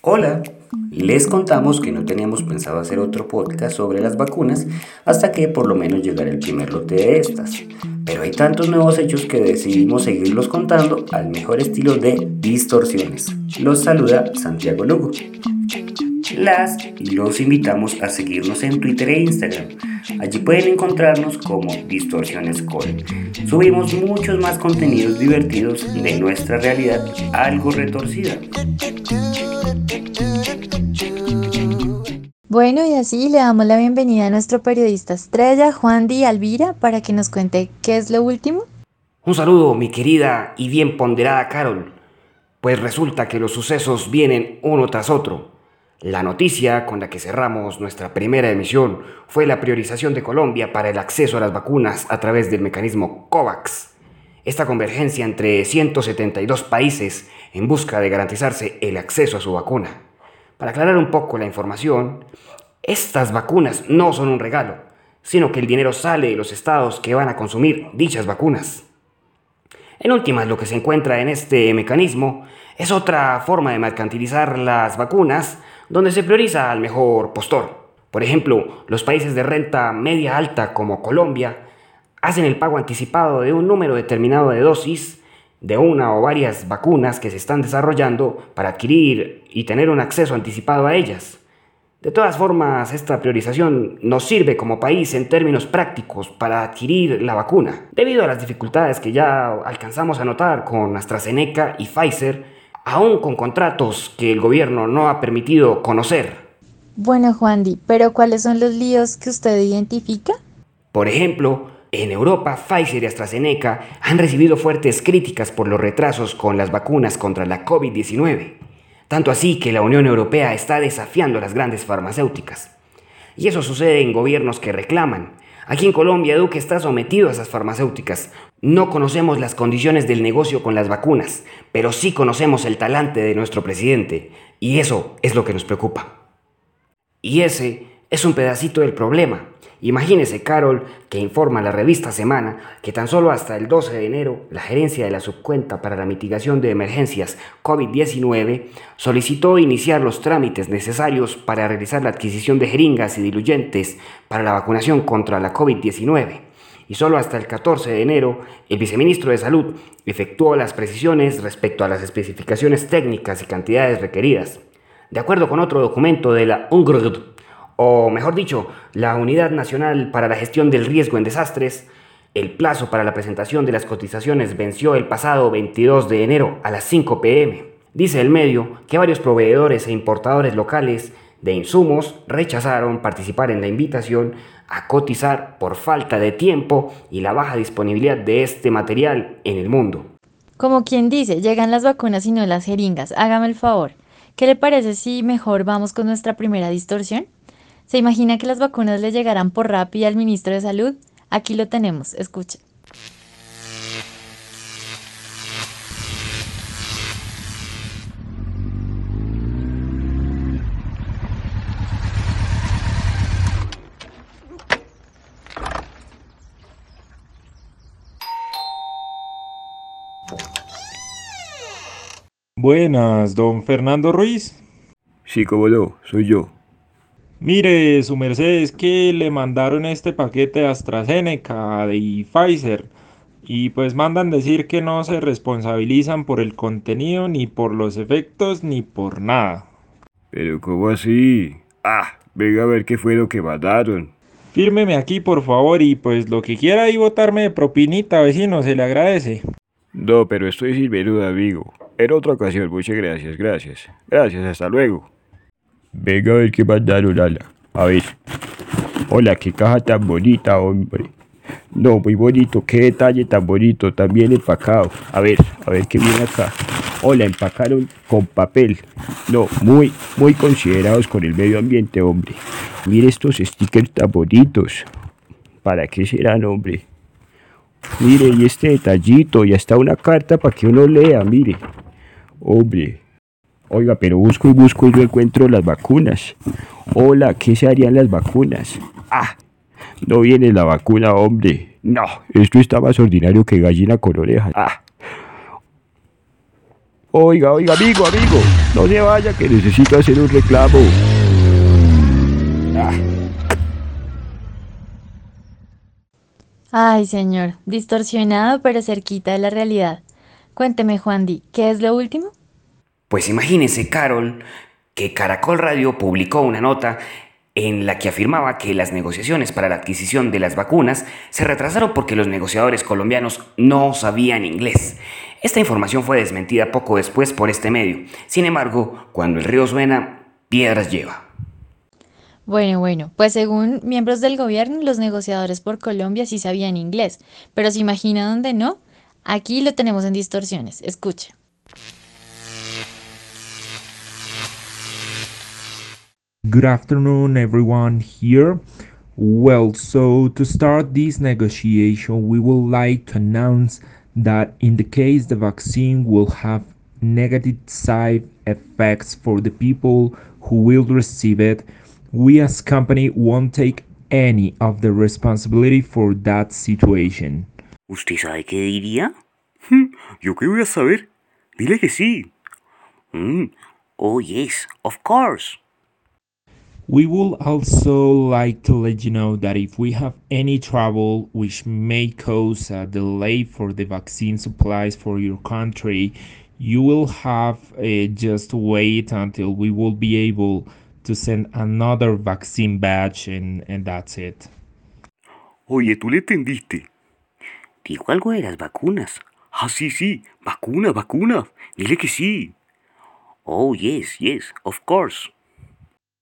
Hola, les contamos que no teníamos pensado hacer otro podcast sobre las vacunas hasta que por lo menos llegara el primer lote de estas. Pero hay tantos nuevos hechos que decidimos seguirlos contando al mejor estilo de distorsiones. Los saluda Santiago Lugo. Las y los invitamos a seguirnos en Twitter e Instagram. Allí pueden encontrarnos como Distorsiones Core. Subimos muchos más contenidos divertidos de nuestra realidad algo retorcida. Bueno, y así le damos la bienvenida a nuestro periodista estrella, Juan Di Alvira, para que nos cuente qué es lo último. Un saludo, mi querida y bien ponderada Carol. Pues resulta que los sucesos vienen uno tras otro. La noticia con la que cerramos nuestra primera emisión fue la priorización de Colombia para el acceso a las vacunas a través del mecanismo COVAX. Esta convergencia entre 172 países en busca de garantizarse el acceso a su vacuna. Para aclarar un poco la información, estas vacunas no son un regalo, sino que el dinero sale de los estados que van a consumir dichas vacunas. En últimas, lo que se encuentra en este mecanismo es otra forma de mercantilizar las vacunas donde se prioriza al mejor postor. Por ejemplo, los países de renta media alta como Colombia hacen el pago anticipado de un número determinado de dosis de una o varias vacunas que se están desarrollando para adquirir y tener un acceso anticipado a ellas. De todas formas, esta priorización nos sirve como país en términos prácticos para adquirir la vacuna, debido a las dificultades que ya alcanzamos a notar con AstraZeneca y Pfizer, aún con contratos que el gobierno no ha permitido conocer. Bueno, Juan Di, pero ¿cuáles son los líos que usted identifica? Por ejemplo, en Europa, Pfizer y AstraZeneca han recibido fuertes críticas por los retrasos con las vacunas contra la COVID-19, tanto así que la Unión Europea está desafiando a las grandes farmacéuticas. Y eso sucede en gobiernos que reclaman. Aquí en Colombia, Duque está sometido a esas farmacéuticas. No conocemos las condiciones del negocio con las vacunas, pero sí conocemos el talante de nuestro presidente, y eso es lo que nos preocupa. Y ese es un pedacito del problema. Imagínese, Carol, que informa la revista Semana que tan solo hasta el 12 de enero la gerencia de la subcuenta para la mitigación de emergencias COVID-19 solicitó iniciar los trámites necesarios para realizar la adquisición de jeringas y diluyentes para la vacunación contra la COVID-19. Y solo hasta el 14 de enero, el viceministro de Salud efectuó las precisiones respecto a las especificaciones técnicas y cantidades requeridas. De acuerdo con otro documento de la UNGRD, o mejor dicho, la Unidad Nacional para la Gestión del Riesgo en Desastres, el plazo para la presentación de las cotizaciones venció el pasado 22 de enero a las 5 pm. Dice el medio que varios proveedores e importadores locales de insumos rechazaron participar en la invitación a cotizar por falta de tiempo y la baja disponibilidad de este material en el mundo. Como quien dice, llegan las vacunas y no las jeringas. Hágame el favor. ¿Qué le parece si mejor vamos con nuestra primera distorsión? ¿Se imagina que las vacunas le llegarán por Rappi al ministro de Salud? Aquí lo tenemos, escuche. Buenas, don Fernando Ruiz. Sí, cómo no, soy yo. Mire, su merced, es que le mandaron este paquete de AstraZeneca y Pfizer y pues mandan decir que no se responsabilizan por el contenido, ni por los efectos, ni por nada. Pero ¿cómo así? Ah, venga a ver qué fue lo que mandaron. Fírmeme aquí por favor y pues lo que quiera y botarme de propinita, vecino, se le agradece. No, pero estoy menuda, amigo. En otra ocasión, muchas gracias, gracias. Gracias, hasta luego. Venga a ver qué mandaron, Ala. A ver. Hola, qué caja tan bonita, hombre. No, muy bonito, qué detalle tan bonito, también empacado. A ver, a ver qué viene acá. Hola, empacaron con papel. No, muy, muy considerados con el medio ambiente, hombre. Mire estos stickers tan bonitos. ¿Para qué serán, hombre? Mire, y este detallito, y hasta una carta para que uno lea, mire. Hombre, Oiga, pero busco y busco y no encuentro las vacunas. Hola, ¿qué se harían las vacunas? Ah, no viene la vacuna, hombre. No, esto está más ordinario que gallina con orejas. Ah. Oiga, oiga, amigo, amigo, no se vaya que necesito hacer un reclamo. Ay, señor, distorsionado pero cerquita de la realidad. Cuénteme, Juan Di, ¿qué es lo último? Pues imagínese, Carol, que Caracol Radio publicó una nota en la que afirmaba que las negociaciones para la adquisición de las vacunas se retrasaron porque los negociadores colombianos no sabían inglés. Esta información fue desmentida poco después por este medio. Sin embargo, cuando el río suena, piedras lleva. Bueno, bueno, pues según miembros del gobierno, los negociadores por Colombia sí sabían inglés, pero ¿se imagina dónde no? Aquí lo tenemos en distorsiones. Escuche. Good afternoon, everyone here. Well, so to start this negotiation, we would like to announce that in the case the vaccine will have negative side effects for the people who will receive it, we as company won't take any of the responsibility for that situation. ¿Usted sabe qué diría? Hmm, ¿Yo qué voy a saber? Dile que sí. Mm, Oh, yes, of course. We would also like to let you know that if we have any trouble which may cause a delay for the vaccine supplies for your country, you will have uh, just wait until we will be able to send another vaccine batch and, and that's it. Oye, ¿tú le entendiste? Dijo algo de las vacunas. Ah, sí, sí, vacunas, vacunas. Dile que sí. Oh, yes, yes, of course.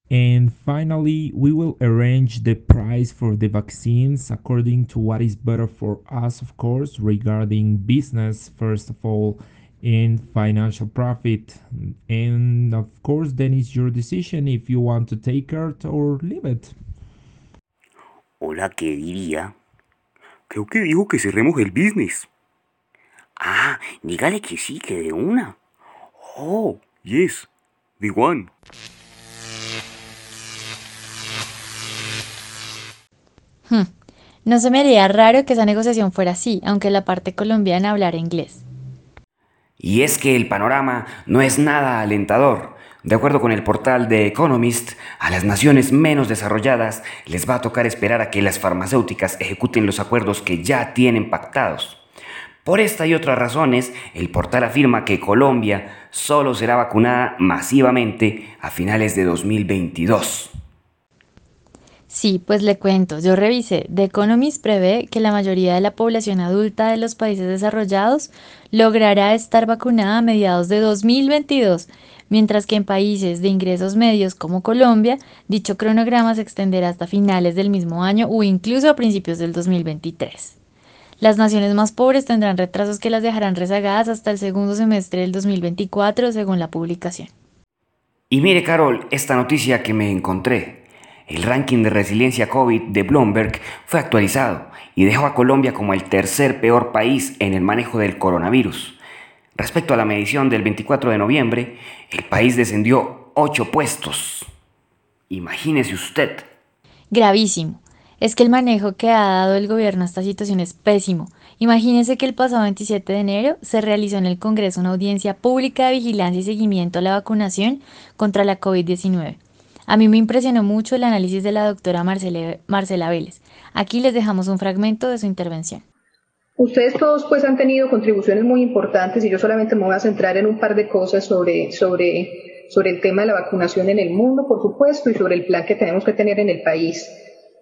And finally, we will arrange the price for the vaccines according to what is better for us, of course, regarding business, first of all, and financial profit. And of course, then it's your decision if you want to take it or leave it. Hola, ¿qué diría? Creo que dijo que cerremos el business. Ah, dígale que sí, que de una. Oh, yes, the one. Hmm, No se me haría raro que esa negociación fuera así, aunque la parte colombiana hablara inglés. Y es que el panorama no es nada alentador. De acuerdo con el portal The Economist, a las naciones menos desarrolladas les va a tocar esperar a que las farmacéuticas ejecuten los acuerdos que ya tienen pactados. Por esta y otras razones, el portal afirma que Colombia solo será vacunada masivamente a finales de 2022. Sí, pues le cuento, yo revisé, The Economist prevé que la mayoría de la población adulta de los países desarrollados logrará estar vacunada a mediados de 2022, mientras que en países de ingresos medios como Colombia, dicho cronograma se extenderá hasta finales del mismo año o incluso a principios del 2023. Las naciones más pobres tendrán retrasos que las dejarán rezagadas hasta el segundo semestre del 2024, según la publicación. Y mire, Carol, esta noticia que me encontré. El ranking de resiliencia COVID de Bloomberg fue actualizado y dejó a Colombia como el tercer peor país en el manejo del coronavirus. Respecto a la medición del 24 de noviembre, el país descendió 8 puestos. Imagínese usted. Gravísimo. Es que el manejo que ha dado el gobierno a esta situación es pésimo. Imagínense que el pasado 27 de enero se realizó en el Congreso una audiencia pública de vigilancia y seguimiento a la vacunación contra la COVID-19. A mí me impresionó mucho el análisis de la doctora Marcela, Marcela Vélez. Aquí les dejamos un fragmento de su intervención. Ustedes todos pues han tenido contribuciones muy importantes y yo solamente me voy a centrar en un par de cosas sobre, sobre, sobre el tema de la vacunación en el mundo, por supuesto, y sobre el plan que tenemos que tener en el país.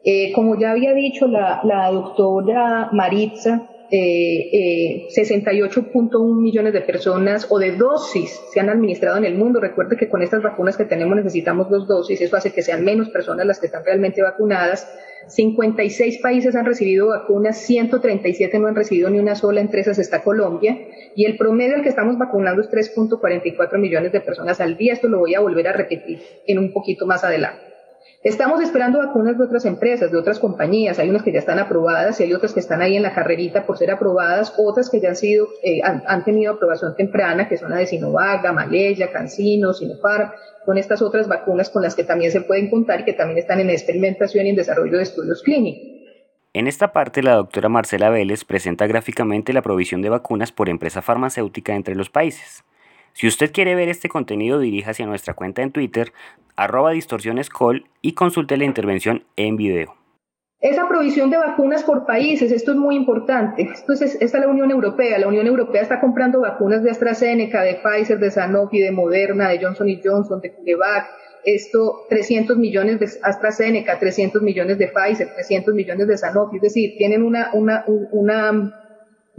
Eh, como ya había dicho la, la doctora Maritza, eh, eh, 68.1 millones de personas o de dosis se han administrado en el mundo. Recuerde que con estas vacunas que tenemos necesitamos dos dosis, eso hace que sean menos personas las que están realmente vacunadas. 56 países han recibido vacunas, 137 no han recibido ni una sola, entre esas está Colombia, y el promedio al que estamos vacunando es 3.44 millones de personas al día. Esto lo voy a volver a repetir en un poquito más adelante. Estamos esperando vacunas de otras empresas, de otras compañías. Hay unas que ya están aprobadas y hay otras que están ahí en la carrerita por ser aprobadas, otras que ya han sido, eh, han, tenido aprobación temprana, que son la de Sinovac, Gamaleya, Cancino, Sinopharm. Son estas otras vacunas con las que también se pueden contar y que también están en experimentación y en desarrollo de estudios clínicos. En esta parte, la doctora Marcela Vélez presenta gráficamente la provisión de vacunas por empresa farmacéutica entre los países. Si usted quiere ver este contenido, dirija hacia nuestra cuenta en Twitter, arroba distorsionescol y consulte la intervención en video. Esa provisión de vacunas por países, esto es muy importante. Esto es, esta es la Unión Europea. La Unión Europea está comprando vacunas de AstraZeneca, de Pfizer, de Sanofi, de Moderna, de Johnson Johnson, de CureVac. Esto, 300 millones de AstraZeneca, 300 millones de Pfizer, 300 millones de Sanofi. Es decir, tienen una, una, una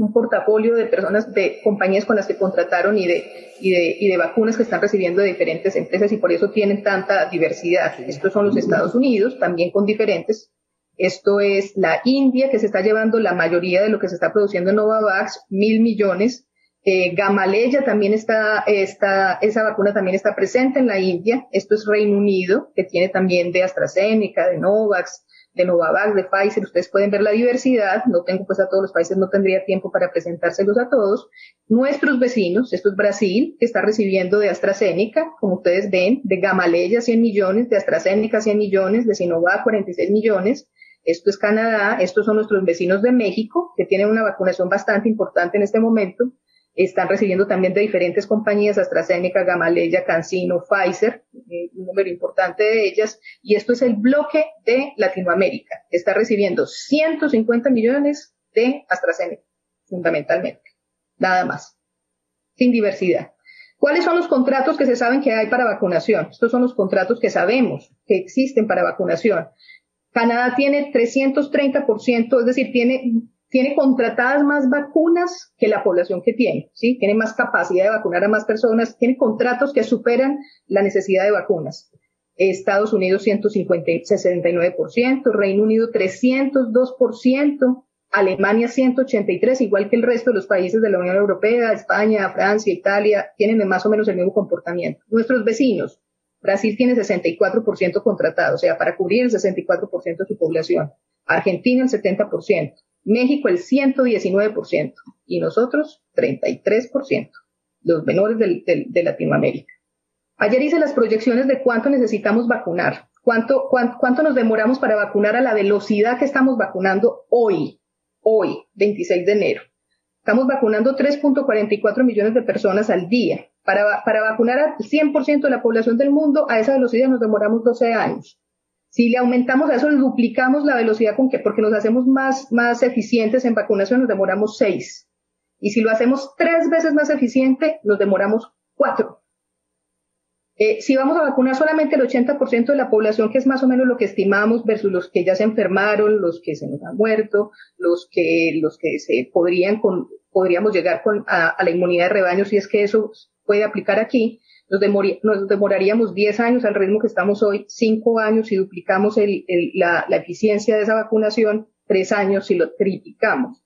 un portafolio de personas, de compañías con las que contrataron y de, y de, y de vacunas que están recibiendo de diferentes empresas y por eso tienen tanta diversidad. Estos son los Estados Unidos, también con diferentes. Esto es la India, que se está llevando la mayoría de lo que se está produciendo en Novavax, mil millones. Eh, Gamaleya también está, está, esa vacuna también está presente en la India. Esto es Reino Unido, que tiene también de AstraZeneca, de Novavax, de Novavax, de Pfizer, ustedes pueden ver la diversidad, no tengo pues a todos los países, no tendría tiempo para presentárselos a todos. Nuestros vecinos, esto es Brasil, que está recibiendo de AstraZeneca, como ustedes ven, de Gamaleya 100 millones, de AstraZeneca 100 millones, de Sinovac 46 millones. Esto es Canadá, estos son nuestros vecinos de México, que tienen una vacunación bastante importante en este momento están recibiendo también de diferentes compañías, AstraZeneca, Gamaleya, CanSino, Pfizer, eh, un número importante de ellas, y esto es el bloque de Latinoamérica. Está recibiendo 150 millones de AstraZeneca, fundamentalmente, nada más, sin diversidad. ¿Cuáles son los contratos que se saben que hay para vacunación? Estos son los contratos que sabemos que existen para vacunación. Canadá tiene 330%, es decir, tiene tiene contratadas más vacunas que la población que tiene, ¿sí? Tiene más capacidad de vacunar a más personas, tiene contratos que superan la necesidad de vacunas. Estados Unidos 169%, Reino Unido 302%, Alemania 183, igual que el resto de los países de la Unión Europea, España, Francia, Italia, tienen más o menos el mismo comportamiento. Nuestros vecinos, Brasil tiene 64% contratado, o sea, para cubrir el 64% de su población. Argentina el 70%. México el 119% y nosotros 33%, los menores de Latinoamérica. Ayer hice las proyecciones de cuánto necesitamos vacunar, cuánto, cuánto, cuánto nos demoramos para vacunar a la velocidad que estamos vacunando hoy, hoy, 26 de enero. Estamos vacunando 3.44 millones de personas al día. Para, para vacunar al 100% de la población del mundo, a esa velocidad nos demoramos 12 años. Si le aumentamos a eso, le duplicamos la velocidad con que, porque nos hacemos más, más eficientes en vacunación, nos demoramos seis. Y si lo hacemos tres veces más eficiente, nos demoramos cuatro. Eh, si vamos a vacunar solamente el 80% de la población, que es más o menos lo que estimamos, versus los que ya se enfermaron, los que se nos han muerto, los que, los que se podrían con, podríamos llegar con, a, a la inmunidad de rebaño, si es que eso puede aplicar aquí, nos, demoraríamos 10 años al ritmo que estamos hoy, 5 años si duplicamos la, eficiencia de esa vacunación, 3 años si lo triplicamos.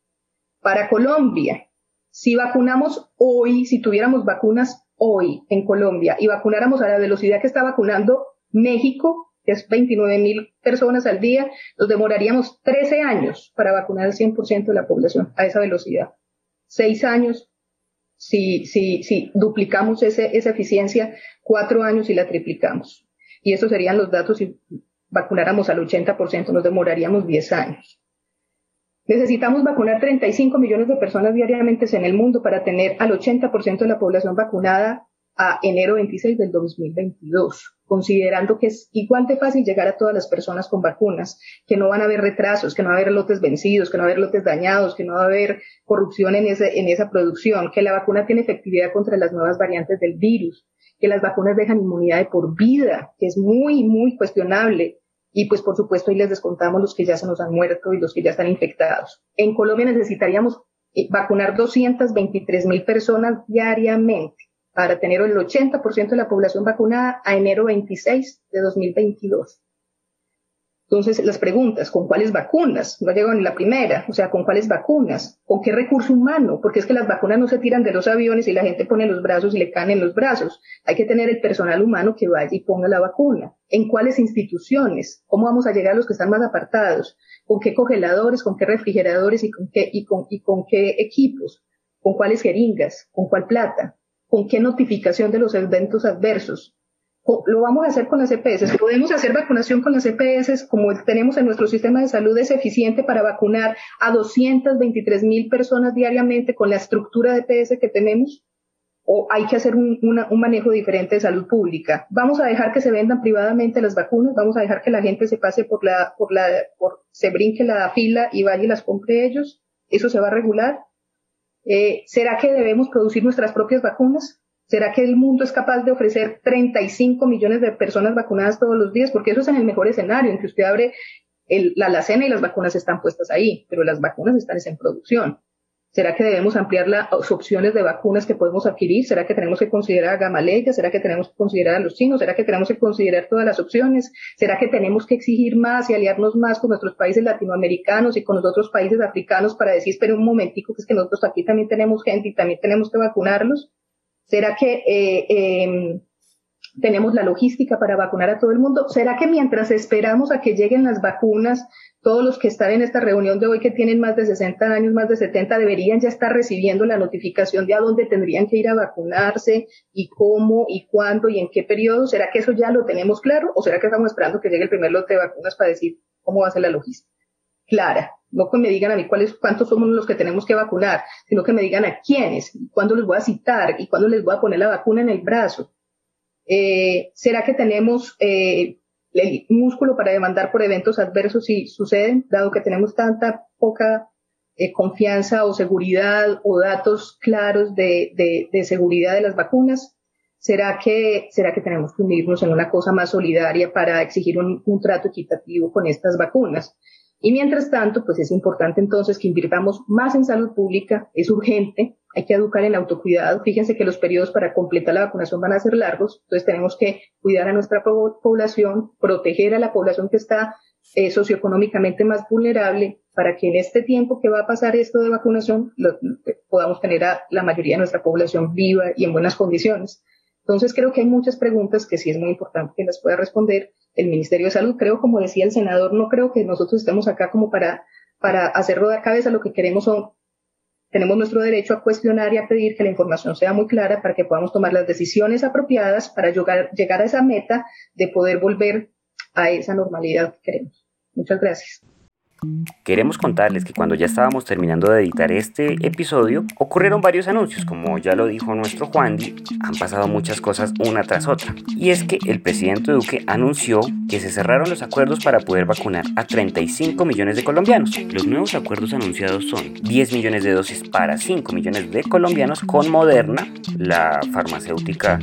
Para Colombia, si vacunamos hoy, si tuviéramos vacunas hoy en Colombia y vacunáramos a la velocidad que está vacunando México, que es 29 mil personas al día, nos demoraríamos 13 años para vacunar al 100% de la población a esa velocidad. 6 años si, si, si duplicamos ese, esa eficiencia, cuatro años y la triplicamos. Y esos serían los datos si vacunáramos al 80%, nos demoraríamos 10 años. Necesitamos vacunar 35 millones de personas diariamente en el mundo para tener al 80% de la población vacunada a enero 26 del 2022, considerando que es igual de fácil llegar a todas las personas con vacunas, que no van a haber retrasos, que no va a haber lotes vencidos, que no va a haber lotes dañados, que no va a haber corrupción en, ese, en esa producción, que la vacuna tiene efectividad contra las nuevas variantes del virus, que las vacunas dejan inmunidad de por vida, que es muy, muy cuestionable. Y pues por supuesto ahí les descontamos los que ya se nos han muerto y los que ya están infectados. En Colombia necesitaríamos eh, vacunar 223 mil personas diariamente para tener el 80% de la población vacunada a enero 26 de 2022. Entonces, las preguntas, ¿con cuáles vacunas? No ha ni la primera, o sea, ¿con cuáles vacunas? ¿Con qué recurso humano? Porque es que las vacunas no se tiran de los aviones y la gente pone los brazos y le caen en los brazos. Hay que tener el personal humano que vaya y ponga la vacuna. ¿En cuáles instituciones? ¿Cómo vamos a llegar a los que están más apartados? ¿Con qué congeladores? ¿Con qué refrigeradores? ¿Y con qué, y con, y con qué equipos? ¿Con cuáles jeringas? ¿Con cuál plata? Con qué notificación de los eventos adversos. Lo vamos a hacer con las EPS. Podemos hacer vacunación con las EPS como tenemos en nuestro sistema de salud, es eficiente para vacunar a 223 mil personas diariamente con la estructura de EPS que tenemos. o hay que hacer un, manejo diferente de salud pública. Vamos a dejar que se vendan privadamente las vacunas, vamos a dejar que la gente se pase por la, por la, por, se brinque la fila y vaya y las compre ellos. Eso se va a regular. Eh, ¿Será que debemos producir nuestras propias vacunas? ¿Será que el mundo es capaz de ofrecer 35 millones de personas vacunadas todos los días? Porque eso es en el mejor escenario, en que usted abre el, la alacena y las vacunas están puestas ahí, pero las vacunas están en producción. ¿Será que debemos ampliar las opciones de vacunas que podemos adquirir? ¿Será que tenemos que considerar a Gamaleya? ¿Será que tenemos que considerar a los chinos? ¿Será que tenemos que considerar todas las opciones? ¿Será que tenemos que exigir más y aliarnos más con nuestros países latinoamericanos y con los otros países africanos para decir, espera un momentico, que es que nosotros aquí también tenemos gente y también tenemos que vacunarlos? ¿Será que eh, eh, tenemos la logística para vacunar a todo el mundo? ¿Será que mientras esperamos a que lleguen las vacunas, todos los que están en esta reunión de hoy que tienen más de 60 años, más de 70, deberían ya estar recibiendo la notificación de a dónde tendrían que ir a vacunarse y cómo y cuándo y en qué periodo? ¿Será que eso ya lo tenemos claro o será que estamos esperando que llegue el primer lote de vacunas para decir cómo va a ser la logística? Clara, no que me digan a mí cuáles, cuántos somos los que tenemos que vacunar, sino que me digan a quiénes, cuándo les voy a citar y cuándo les voy a poner la vacuna en el brazo. Eh, ¿Será que tenemos eh, el músculo para demandar por eventos adversos si suceden, dado que tenemos tanta poca eh, confianza o seguridad o datos claros de, de, de, seguridad de las vacunas? ¿Será que, ¿Será que tenemos que unirnos en una cosa más solidaria para exigir un, un trato equitativo con estas vacunas? Y mientras tanto, pues es importante entonces que invirtamos más en salud pública, es urgente, hay que educar en autocuidado. Fíjense que los periodos para completar la vacunación van a ser largos, entonces tenemos que cuidar a nuestra población, proteger a la población que está eh, socioeconómicamente más vulnerable para que en este tiempo que va a pasar esto de vacunación podamos tener a la mayoría de nuestra población viva y en buenas condiciones. Entonces creo que hay muchas preguntas que sí es muy importante que las pueda responder el Ministerio de Salud. Creo, como decía el senador, no creo que nosotros estemos acá como para, para hacer rodar cabeza. Lo que queremos son, tenemos nuestro derecho a cuestionar y a pedir que la información sea muy clara para que podamos tomar las decisiones apropiadas para llegar, a esa meta de poder volver a esa normalidad que queremos. Muchas gracias. Queremos contarles que cuando ya estábamos terminando de editar este episodio, ocurrieron varios anuncios, como ya lo dijo nuestro Juan, han pasado muchas cosas una tras otra. Y es que el presidente Duque anunció que se cerraron los acuerdos para poder vacunar a 35 millones de colombianos. Los nuevos acuerdos anunciados son 10 millones de dosis para 5 millones de colombianos con Moderna, la farmacéutica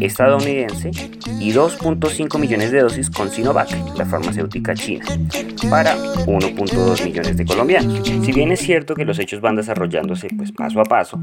estadounidense, y 2.5 millones de dosis con Sinovac, la farmacéutica china, para 1 2 millones de colombianos. Si bien es cierto que los hechos van desarrollándose pues paso a paso,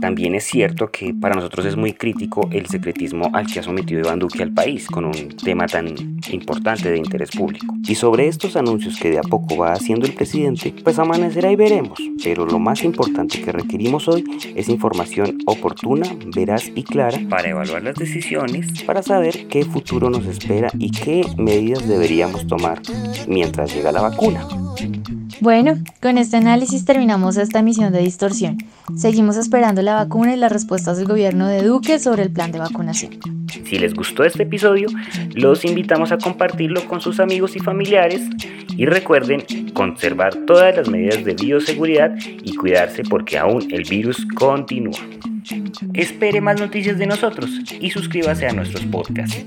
también es cierto que para nosotros es muy crítico el secretismo al que ha sometido Iván Duque al país con un tema tan importante de interés público. Y sobre estos anuncios que de a poco va haciendo el presidente, pues amanecerá y veremos. Pero lo más importante que requerimos hoy es información oportuna, veraz y clara para evaluar las decisiones, para saber qué futuro nos espera y qué medidas deberíamos tomar mientras llega la vacuna. Bueno, con este análisis terminamos esta emisión de Distorsión. Seguimos esperando la vacuna y las respuestas del gobierno de Duque sobre el plan de vacunación. Si les gustó este episodio, los invitamos a compartirlo con sus amigos y familiares y recuerden conservar todas las medidas de bioseguridad y cuidarse porque aún el virus continúa. Espere más noticias de nosotros y suscríbase a nuestros podcasts.